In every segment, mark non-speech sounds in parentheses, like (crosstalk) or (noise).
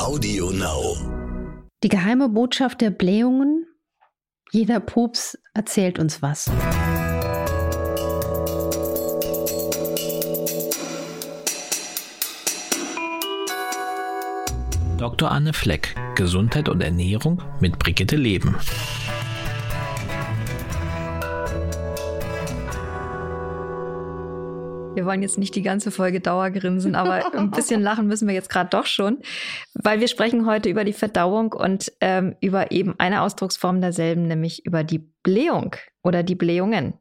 Audio Now. Die geheime Botschaft der Blähungen. Jeder Pups erzählt uns was. Dr. Anne Fleck, Gesundheit und Ernährung mit Brigitte Leben. Wir wollen jetzt nicht die ganze Folge Dauergrinsen, aber ein bisschen lachen müssen wir jetzt gerade doch schon, weil wir sprechen heute über die Verdauung und ähm, über eben eine Ausdrucksform derselben, nämlich über die Blähung oder die Blähungen.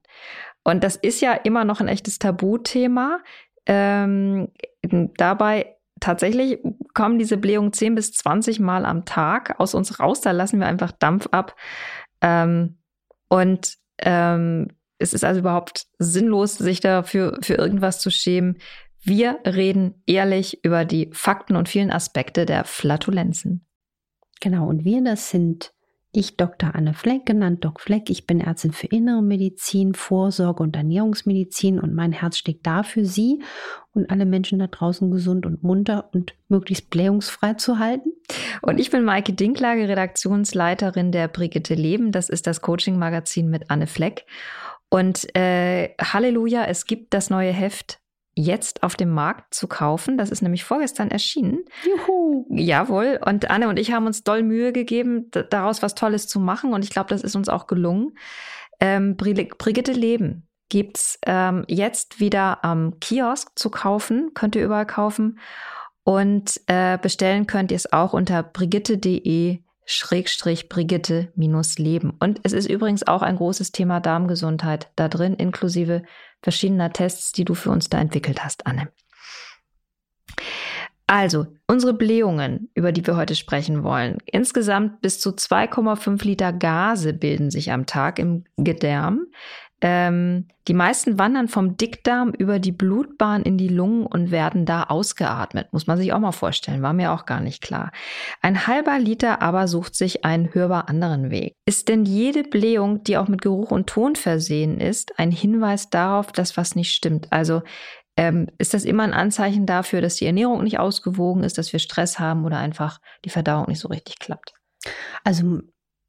Und das ist ja immer noch ein echtes Tabuthema. Ähm, dabei tatsächlich kommen diese Blähungen 10 bis 20 Mal am Tag aus uns raus. Da lassen wir einfach Dampf ab. Ähm, und ähm, es ist also überhaupt sinnlos, sich dafür für irgendwas zu schämen. Wir reden ehrlich über die Fakten und vielen Aspekte der Flatulenzen. Genau, und wir, das sind ich, Dr. Anne Fleck, genannt Doc Fleck. Ich bin Ärztin für Innere Medizin, Vorsorge und Ernährungsmedizin und mein Herz steckt da für Sie und alle Menschen da draußen gesund und munter und möglichst blähungsfrei zu halten. Und ich bin Maike Dinklage, Redaktionsleiterin der Brigitte Leben. Das ist das Coaching-Magazin mit Anne Fleck. Und äh, Halleluja, es gibt das neue Heft jetzt auf dem Markt zu kaufen. Das ist nämlich vorgestern erschienen. Juhu. Jawohl. Und Anne und ich haben uns doll Mühe gegeben, daraus was Tolles zu machen. Und ich glaube, das ist uns auch gelungen. Ähm, Brigitte Leben gibt's ähm, jetzt wieder am Kiosk zu kaufen. Könnt ihr überall kaufen. Und äh, bestellen könnt ihr es auch unter brigitte.de Schrägstrich Brigitte minus Leben. Und es ist übrigens auch ein großes Thema Darmgesundheit da drin, inklusive verschiedener Tests, die du für uns da entwickelt hast, Anne. Also, unsere Blähungen, über die wir heute sprechen wollen. Insgesamt bis zu 2,5 Liter Gase bilden sich am Tag im Gedärm. Ähm, die meisten wandern vom Dickdarm über die Blutbahn in die Lungen und werden da ausgeatmet. Muss man sich auch mal vorstellen, war mir auch gar nicht klar. Ein halber Liter aber sucht sich einen hörbar anderen Weg. Ist denn jede Blähung, die auch mit Geruch und Ton versehen ist, ein Hinweis darauf, dass was nicht stimmt? Also ähm, ist das immer ein Anzeichen dafür, dass die Ernährung nicht ausgewogen ist, dass wir Stress haben oder einfach die Verdauung nicht so richtig klappt? Also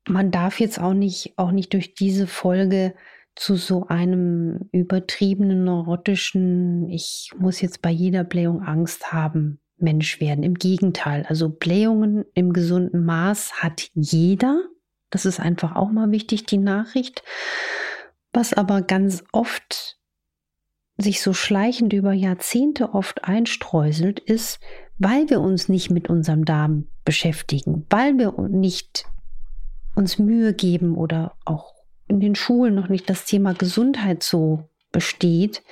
man darf jetzt auch nicht, auch nicht durch diese Folge zu so einem übertriebenen, neurotischen, ich muss jetzt bei jeder Blähung Angst haben, Mensch werden. Im Gegenteil, also Blähungen im gesunden Maß hat jeder. Das ist einfach auch mal wichtig, die Nachricht. Was aber ganz oft sich so schleichend über Jahrzehnte oft einstreuselt, ist, weil wir uns nicht mit unserem Darm beschäftigen, weil wir nicht uns Mühe geben oder auch in den Schulen noch nicht das Thema Gesundheit so besteht,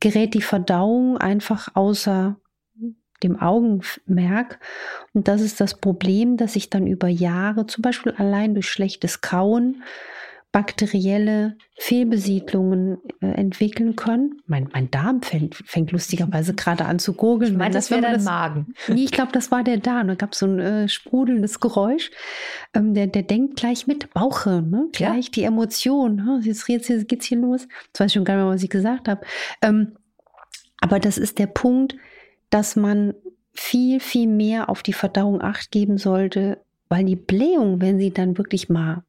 gerät die Verdauung einfach außer dem Augenmerk. Und das ist das Problem, dass sich dann über Jahre, zum Beispiel allein durch schlechtes Kauen, bakterielle Fehlbesiedlungen äh, entwickeln können. Mein, mein Darm fängt, fängt lustigerweise gerade an zu gurgeln. Ich meine, das wäre dein Magen. Nee, ich glaube, das war der da. Und da gab es so ein äh, sprudelndes Geräusch. Ähm, der, der denkt gleich mit Bauche, ne? gleich ja. die Emotion. Ne? Jetzt, jetzt, jetzt geht's hier los. Jetzt weiß ich schon gar nicht mehr, was ich gesagt habe. Ähm, aber das ist der Punkt, dass man viel, viel mehr auf die Verdauung acht geben sollte, weil die Blähung, wenn sie dann wirklich mal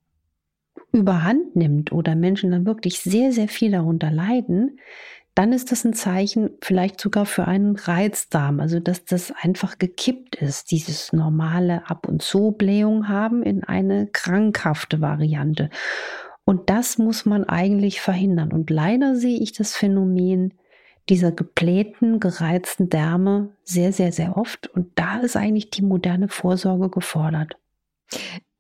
überhand nimmt oder Menschen dann wirklich sehr, sehr viel darunter leiden, dann ist das ein Zeichen vielleicht sogar für einen Reizdarm, also dass das einfach gekippt ist, dieses normale Ab- und zu Blähung haben in eine krankhafte Variante. Und das muss man eigentlich verhindern. Und leider sehe ich das Phänomen dieser geblähten, gereizten Därme sehr, sehr, sehr oft. Und da ist eigentlich die moderne Vorsorge gefordert.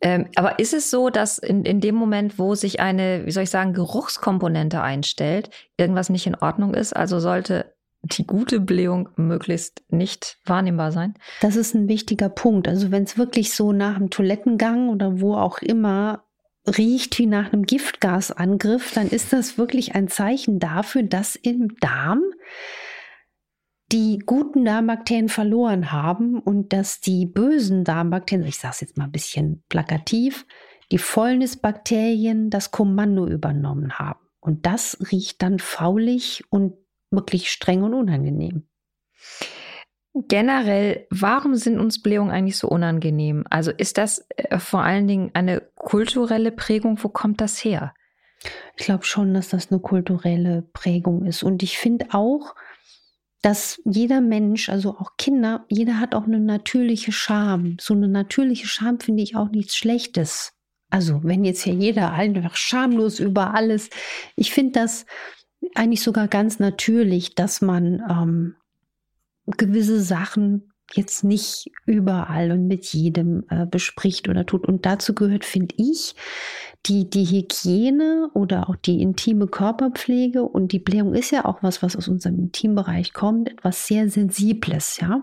Ähm, aber ist es so, dass in, in dem Moment, wo sich eine, wie soll ich sagen, Geruchskomponente einstellt, irgendwas nicht in Ordnung ist? Also sollte die gute Blähung möglichst nicht wahrnehmbar sein? Das ist ein wichtiger Punkt. Also wenn es wirklich so nach dem Toilettengang oder wo auch immer riecht wie nach einem Giftgasangriff, dann ist das wirklich ein Zeichen dafür, dass im Darm die guten Darmbakterien verloren haben und dass die bösen Darmbakterien, ich sage es jetzt mal ein bisschen plakativ, die Fäulnisbakterien das Kommando übernommen haben. Und das riecht dann faulig und wirklich streng und unangenehm. generell, warum sind uns Blähungen eigentlich so unangenehm? Also ist das äh, vor allen Dingen eine kulturelle Prägung? Wo kommt das her? Ich glaube schon, dass das eine kulturelle Prägung ist. Und ich finde auch, dass jeder Mensch, also auch Kinder, jeder hat auch eine natürliche Scham. So eine natürliche Scham finde ich auch nichts Schlechtes. Also wenn jetzt hier jeder einfach schamlos über alles, ich finde das eigentlich sogar ganz natürlich, dass man ähm, gewisse Sachen jetzt nicht überall und mit jedem äh, bespricht oder tut. Und dazu gehört, finde ich, die, die Hygiene oder auch die intime Körperpflege und die Blähung ist ja auch was, was aus unserem Intimbereich kommt, etwas sehr Sensibles, ja.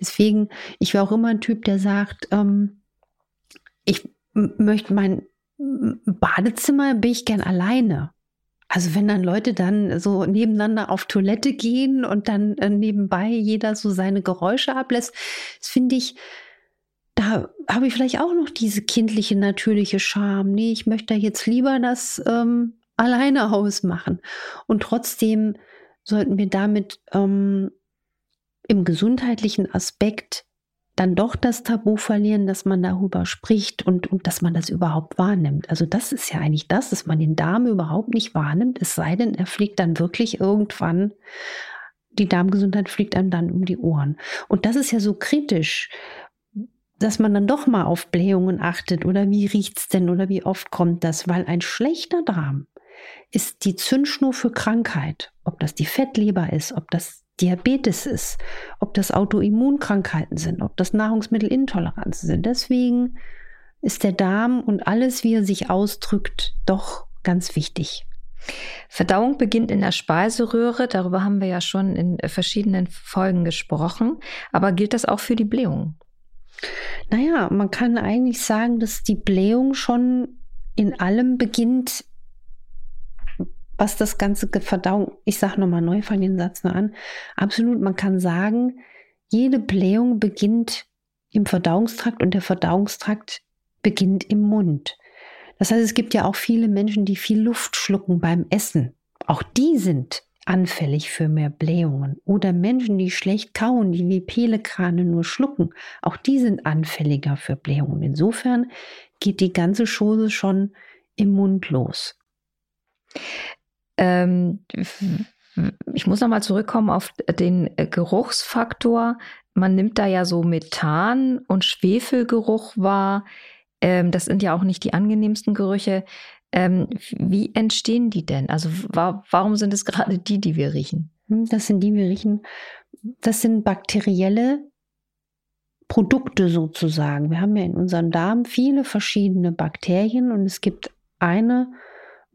Deswegen, ich wäre auch immer ein Typ, der sagt, ähm, ich möchte mein Badezimmer, bin ich gern alleine. Also wenn dann Leute dann so nebeneinander auf Toilette gehen und dann äh, nebenbei jeder so seine Geräusche ablässt, das finde ich, da habe ich vielleicht auch noch diese kindliche, natürliche Scham. Nee, ich möchte jetzt lieber das ähm, alleine ausmachen. Und trotzdem sollten wir damit ähm, im gesundheitlichen Aspekt dann doch das Tabu verlieren, dass man darüber spricht und, und dass man das überhaupt wahrnimmt. Also das ist ja eigentlich das, dass man den Darm überhaupt nicht wahrnimmt, es sei denn, er fliegt dann wirklich irgendwann, die Darmgesundheit fliegt einem dann um die Ohren. Und das ist ja so kritisch, dass man dann doch mal auf Blähungen achtet oder wie riecht's denn oder wie oft kommt das, weil ein schlechter Darm ist die Zündschnur für Krankheit, ob das die Fettleber ist, ob das Diabetes ist, ob das Autoimmunkrankheiten sind, ob das Nahrungsmittelintoleranzen sind. Deswegen ist der Darm und alles, wie er sich ausdrückt, doch ganz wichtig. Verdauung beginnt in der Speiseröhre, darüber haben wir ja schon in verschiedenen Folgen gesprochen, aber gilt das auch für die Blähung? Naja, man kann eigentlich sagen, dass die Blähung schon in allem beginnt, was das ganze Verdauung, ich sage nochmal neu, fange den Satz nur an, absolut, man kann sagen, jede Blähung beginnt im Verdauungstrakt und der Verdauungstrakt beginnt im Mund. Das heißt, es gibt ja auch viele Menschen, die viel Luft schlucken beim Essen. Auch die sind anfällig für mehr Blähungen. Oder Menschen, die schlecht kauen, die wie Pelekrane nur schlucken. Auch die sind anfälliger für Blähungen. Insofern geht die ganze Chose schon im Mund los. Ähm, ich muss nochmal zurückkommen auf den äh, Geruchsfaktor. Man nimmt da ja so Methan und Schwefelgeruch wahr. Ähm, das sind ja auch nicht die angenehmsten Gerüche. Ähm, wie entstehen die denn? Also wa warum sind es gerade die, die wir riechen? Hm, das sind die, wir riechen. Das sind bakterielle Produkte sozusagen. Wir haben ja in unserem Darm viele verschiedene Bakterien und es gibt eine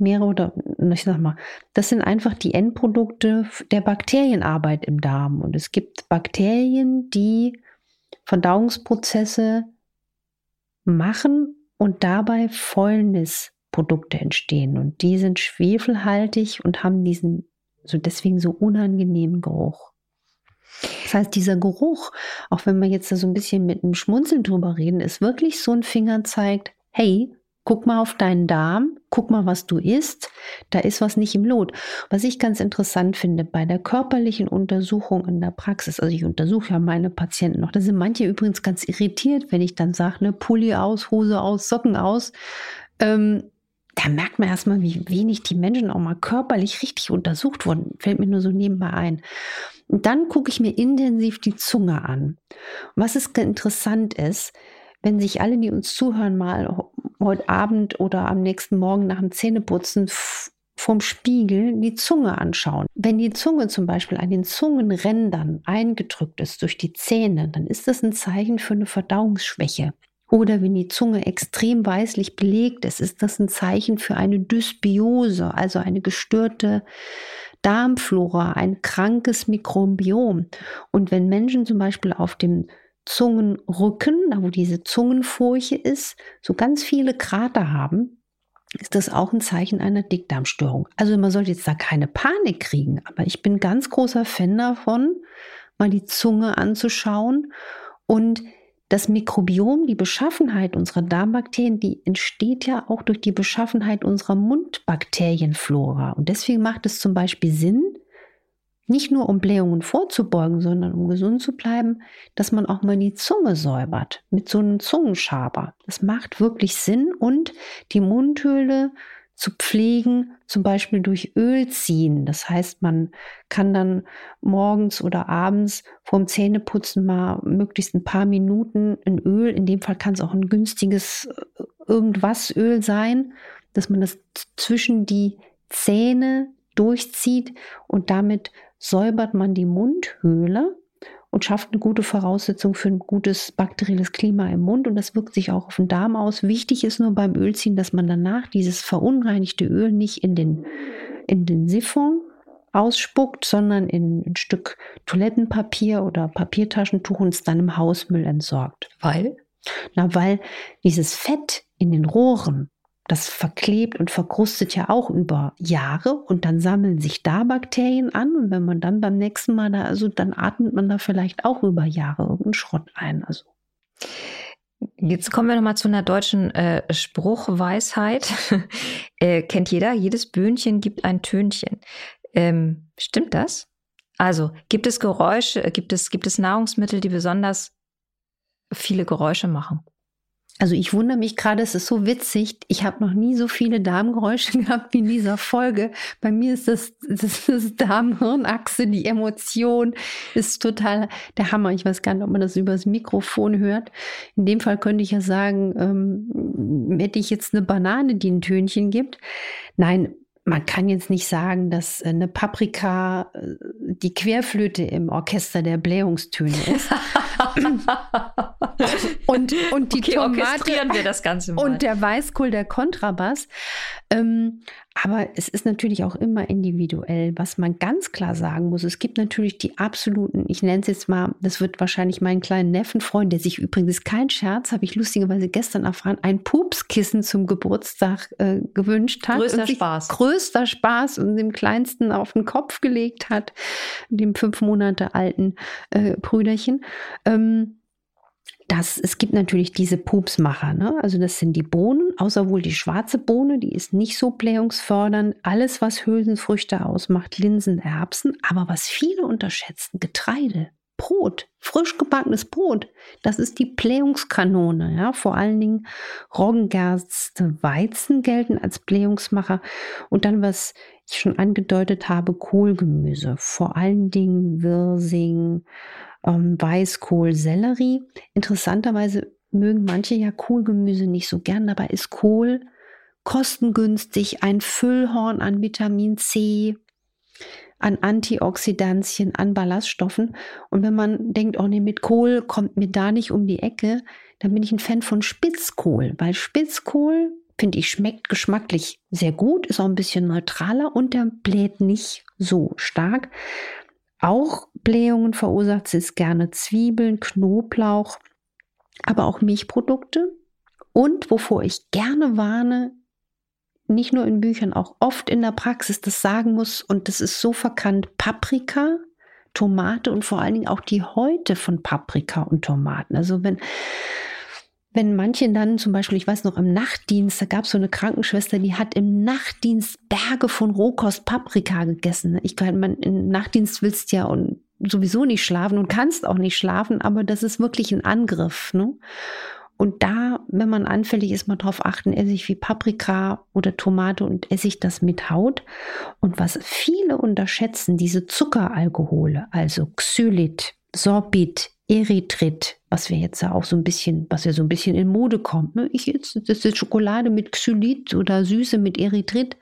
mehrere oder ich sag mal, das sind einfach die Endprodukte der Bakterienarbeit im Darm. Und es gibt Bakterien, die Verdauungsprozesse machen und dabei Fäulnisprodukte entstehen. Und die sind schwefelhaltig und haben diesen so deswegen so unangenehmen Geruch. Das heißt, dieser Geruch, auch wenn wir jetzt da so ein bisschen mit einem Schmunzeln drüber reden, ist wirklich so ein Finger zeigt, hey, Guck mal auf deinen Darm, guck mal, was du isst. Da ist was nicht im Lot. Was ich ganz interessant finde bei der körperlichen Untersuchung in der Praxis, also ich untersuche ja meine Patienten noch, da sind manche übrigens ganz irritiert, wenn ich dann sage, ne, Pulli aus, Hose aus, Socken aus. Ähm, da merkt man erstmal, wie wenig die Menschen auch mal körperlich richtig untersucht wurden. Fällt mir nur so nebenbei ein. Und dann gucke ich mir intensiv die Zunge an. Was ist interessant ist, wenn sich alle, die uns zuhören, mal heute Abend oder am nächsten Morgen nach dem Zähneputzen vom Spiegel die Zunge anschauen. Wenn die Zunge zum Beispiel an den Zungenrändern eingedrückt ist durch die Zähne, dann ist das ein Zeichen für eine Verdauungsschwäche. Oder wenn die Zunge extrem weißlich belegt ist, ist das ein Zeichen für eine Dysbiose, also eine gestörte Darmflora, ein krankes Mikrobiom. Und wenn Menschen zum Beispiel auf dem Zungenrücken, da wo diese Zungenfurche ist, so ganz viele Krater haben, ist das auch ein Zeichen einer Dickdarmstörung. Also man sollte jetzt da keine Panik kriegen, aber ich bin ganz großer Fan davon, mal die Zunge anzuschauen und das Mikrobiom, die Beschaffenheit unserer Darmbakterien, die entsteht ja auch durch die Beschaffenheit unserer Mundbakterienflora. Und deswegen macht es zum Beispiel Sinn, nicht nur um Blähungen vorzubeugen, sondern um gesund zu bleiben, dass man auch mal die Zunge säubert mit so einem Zungenschaber. Das macht wirklich Sinn und die Mundhöhle zu pflegen, zum Beispiel durch Öl ziehen. Das heißt, man kann dann morgens oder abends vorm Zähneputzen mal möglichst ein paar Minuten ein Öl, in dem Fall kann es auch ein günstiges äh, irgendwas Öl sein, dass man das zwischen die Zähne durchzieht und damit säubert man die Mundhöhle und schafft eine gute Voraussetzung für ein gutes bakterielles Klima im Mund und das wirkt sich auch auf den Darm aus. Wichtig ist nur beim Ölziehen, dass man danach dieses verunreinigte Öl nicht in den, in den Siphon ausspuckt, sondern in ein Stück Toilettenpapier oder Papiertaschentuch und es dann im Hausmüll entsorgt. Weil? Na, weil dieses Fett in den Rohren das verklebt und verkrustet ja auch über Jahre und dann sammeln sich da Bakterien an und wenn man dann beim nächsten Mal da, also dann atmet man da vielleicht auch über Jahre irgendeinen Schrott ein. Also. Jetzt kommen wir nochmal zu einer deutschen äh, Spruchweisheit. (laughs) äh, kennt jeder, jedes Böhnchen gibt ein Tönchen. Ähm, stimmt das? Also gibt es Geräusche, gibt es, gibt es Nahrungsmittel, die besonders viele Geräusche machen? Also ich wundere mich gerade, es ist so witzig. Ich habe noch nie so viele Darmgeräusche (laughs) gehabt wie in dieser Folge. Bei mir ist das, das, das Darm-Hirnachse, die Emotion ist total der Hammer. Ich weiß gar nicht, ob man das übers Mikrofon hört. In dem Fall könnte ich ja sagen, ähm, hätte ich jetzt eine Banane, die ein Tönchen gibt. Nein, man kann jetzt nicht sagen, dass eine Paprika äh, die Querflöte im Orchester der Blähungstöne ist. (laughs) (laughs) und, und die okay, Tomate wir das Ganze mal. und der Weißkohl der Kontrabass. Ähm, aber es ist natürlich auch immer individuell, was man ganz klar sagen muss. Es gibt natürlich die absoluten, ich nenne es jetzt mal, das wird wahrscheinlich meinen kleinen Neffen freuen, der sich übrigens kein Scherz, habe ich lustigerweise gestern erfahren, ein Pupskissen zum Geburtstag äh, gewünscht hat. Größter Spaß. Größter Spaß und dem Kleinsten auf den Kopf gelegt hat, dem fünf Monate alten äh, Brüderchen. Ähm, das, es gibt natürlich diese Pupsmacher, ne? also das sind die Bohnen, außer wohl die schwarze Bohne, die ist nicht so blähungsfördernd. Alles, was Hülsenfrüchte ausmacht, Linsen, Erbsen, aber was viele unterschätzen, Getreide, Brot, frisch gebackenes Brot, das ist die Blähungskanone. Ja? Vor allen Dingen Roggengerste, Weizen gelten als Blähungsmacher. Und dann, was ich schon angedeutet habe, Kohlgemüse, vor allen Dingen Wirsing, ähm, Weißkohl, Sellerie. Interessanterweise mögen manche ja Kohlgemüse nicht so gern, dabei ist Kohl kostengünstig, ein Füllhorn an Vitamin C, an Antioxidantien, an Ballaststoffen. Und wenn man denkt, oh nee, mit Kohl kommt mir da nicht um die Ecke, dann bin ich ein Fan von Spitzkohl, weil Spitzkohl, finde ich, schmeckt geschmacklich sehr gut, ist auch ein bisschen neutraler und der bläht nicht so stark. Auch Blähungen verursacht es gerne Zwiebeln, Knoblauch, aber auch Milchprodukte. Und wovor ich gerne warne, nicht nur in Büchern, auch oft in der Praxis das sagen muss, und das ist so verkannt, Paprika, Tomate und vor allen Dingen auch die Häute von Paprika und Tomaten. Also wenn wenn manche dann zum Beispiel, ich weiß noch, im Nachtdienst, da gab es so eine Krankenschwester, die hat im Nachtdienst Berge von Rohkost Paprika gegessen. Ich meine, im Nachtdienst willst ja und sowieso nicht schlafen und kannst auch nicht schlafen, aber das ist wirklich ein Angriff. Ne? Und da, wenn man anfällig ist, mal drauf achten, esse ich wie Paprika oder Tomate und esse ich das mit Haut. Und was viele unterschätzen, diese Zuckeralkohole, also Xylit, Sorbit, Erythrit, was wir jetzt ja auch so ein bisschen, was ja so ein bisschen in Mode kommt. Ne? Ich jetzt, das ist Schokolade mit Xylit oder Süße mit Erythrit.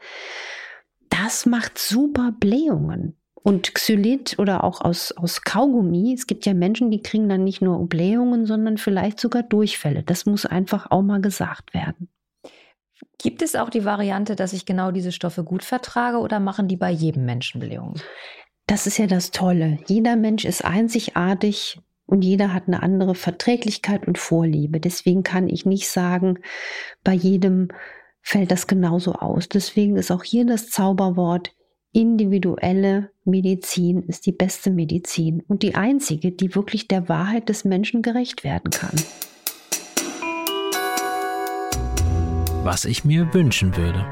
Das macht super Blähungen. Und Xylit oder auch aus, aus Kaugummi, es gibt ja Menschen, die kriegen dann nicht nur Blähungen, sondern vielleicht sogar Durchfälle. Das muss einfach auch mal gesagt werden. Gibt es auch die Variante, dass ich genau diese Stoffe gut vertrage oder machen die bei jedem Menschen Blähungen? Das ist ja das Tolle. Jeder Mensch ist einzigartig und jeder hat eine andere Verträglichkeit und Vorliebe. Deswegen kann ich nicht sagen, bei jedem fällt das genauso aus. Deswegen ist auch hier das Zauberwort individuelle Medizin ist die beste Medizin und die einzige, die wirklich der Wahrheit des Menschen gerecht werden kann. Was ich mir wünschen würde.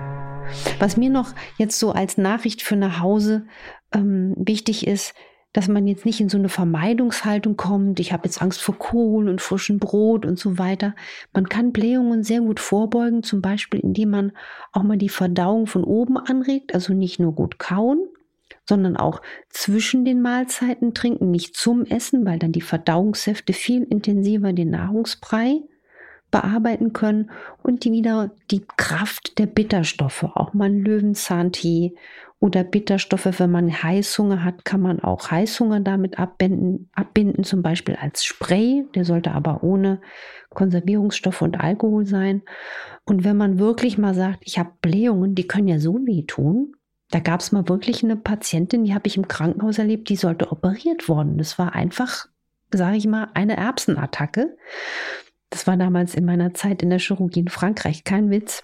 Was mir noch jetzt so als Nachricht für nach Hause ähm, wichtig ist, dass man jetzt nicht in so eine Vermeidungshaltung kommt, ich habe jetzt Angst vor Kohl und frischem Brot und so weiter. Man kann Blähungen sehr gut vorbeugen, zum Beispiel indem man auch mal die Verdauung von oben anregt, also nicht nur gut kauen, sondern auch zwischen den Mahlzeiten trinken, nicht zum Essen, weil dann die Verdauungssäfte viel intensiver den Nahrungsbrei bearbeiten können und die wieder die Kraft der Bitterstoffe, auch mal Löwenzahntee oder Bitterstoffe, wenn man Heißhunger hat, kann man auch Heißhunger damit abbinden, abbinden, zum Beispiel als Spray, der sollte aber ohne Konservierungsstoffe und Alkohol sein. Und wenn man wirklich mal sagt, ich habe Blähungen, die können ja so weh tun, da gab es mal wirklich eine Patientin, die habe ich im Krankenhaus erlebt, die sollte operiert worden. Das war einfach, sage ich mal, eine Erbsenattacke. Das war damals in meiner Zeit in der Chirurgie in Frankreich, kein Witz.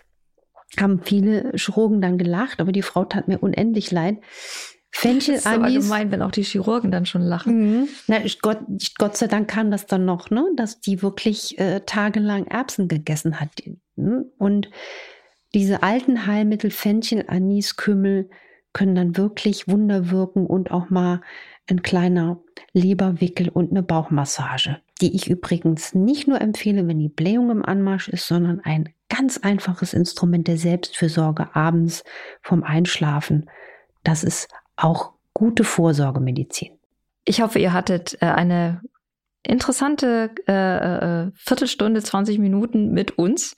Haben viele Chirurgen dann gelacht, aber die Frau tat mir unendlich leid. Fenchel das ist aber gemein, wenn auch die Chirurgen dann schon lachen. Mhm. Na, Gott, Gott sei Dank kam das dann noch, ne, dass die wirklich äh, tagelang Erbsen gegessen hat. Ne? Und diese alten Heilmittel, Fenchel, Anis, Kümmel, können dann wirklich Wunder wirken und auch mal ein kleiner Leberwickel und eine Bauchmassage, die ich übrigens nicht nur empfehle, wenn die Blähung im Anmarsch ist, sondern ein ganz einfaches Instrument der Selbstfürsorge abends vom Einschlafen. Das ist auch gute Vorsorgemedizin. Ich hoffe, ihr hattet äh, eine interessante äh, äh, Viertelstunde, 20 Minuten mit uns.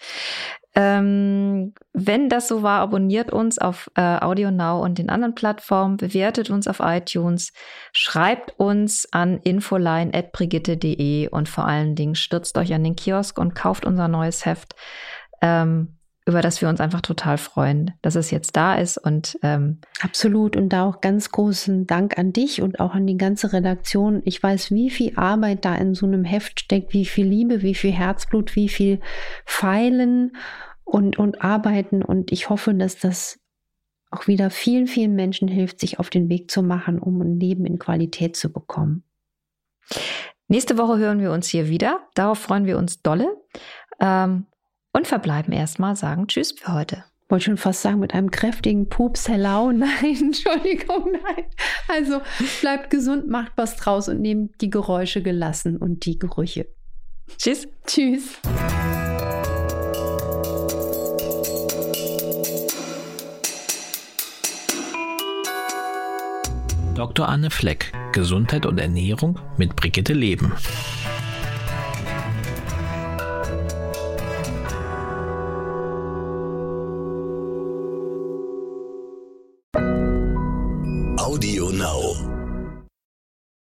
Ähm, wenn das so war, abonniert uns auf äh, Audio Now und den anderen Plattformen, bewertet uns auf iTunes, schreibt uns an infoline.brigitte.de und vor allen Dingen stürzt euch an den Kiosk und kauft unser neues Heft. Ähm, über das wir uns einfach total freuen, dass es jetzt da ist und ähm absolut und da auch ganz großen Dank an dich und auch an die ganze Redaktion. Ich weiß, wie viel Arbeit da in so einem Heft steckt, wie viel Liebe, wie viel Herzblut, wie viel Pfeilen und und Arbeiten und ich hoffe, dass das auch wieder vielen vielen Menschen hilft, sich auf den Weg zu machen, um ein Leben in Qualität zu bekommen. Nächste Woche hören wir uns hier wieder. Darauf freuen wir uns dolle. Ähm, und verbleiben erstmal, sagen Tschüss für heute. Wollte schon fast sagen, mit einem kräftigen Pups, hello. (laughs) Nein, Entschuldigung, nein. Also bleibt gesund, macht was draus und nehmt die Geräusche gelassen und die Gerüche. Tschüss. Tschüss. Dr. Anne Fleck, Gesundheit und Ernährung mit Brigitte Leben.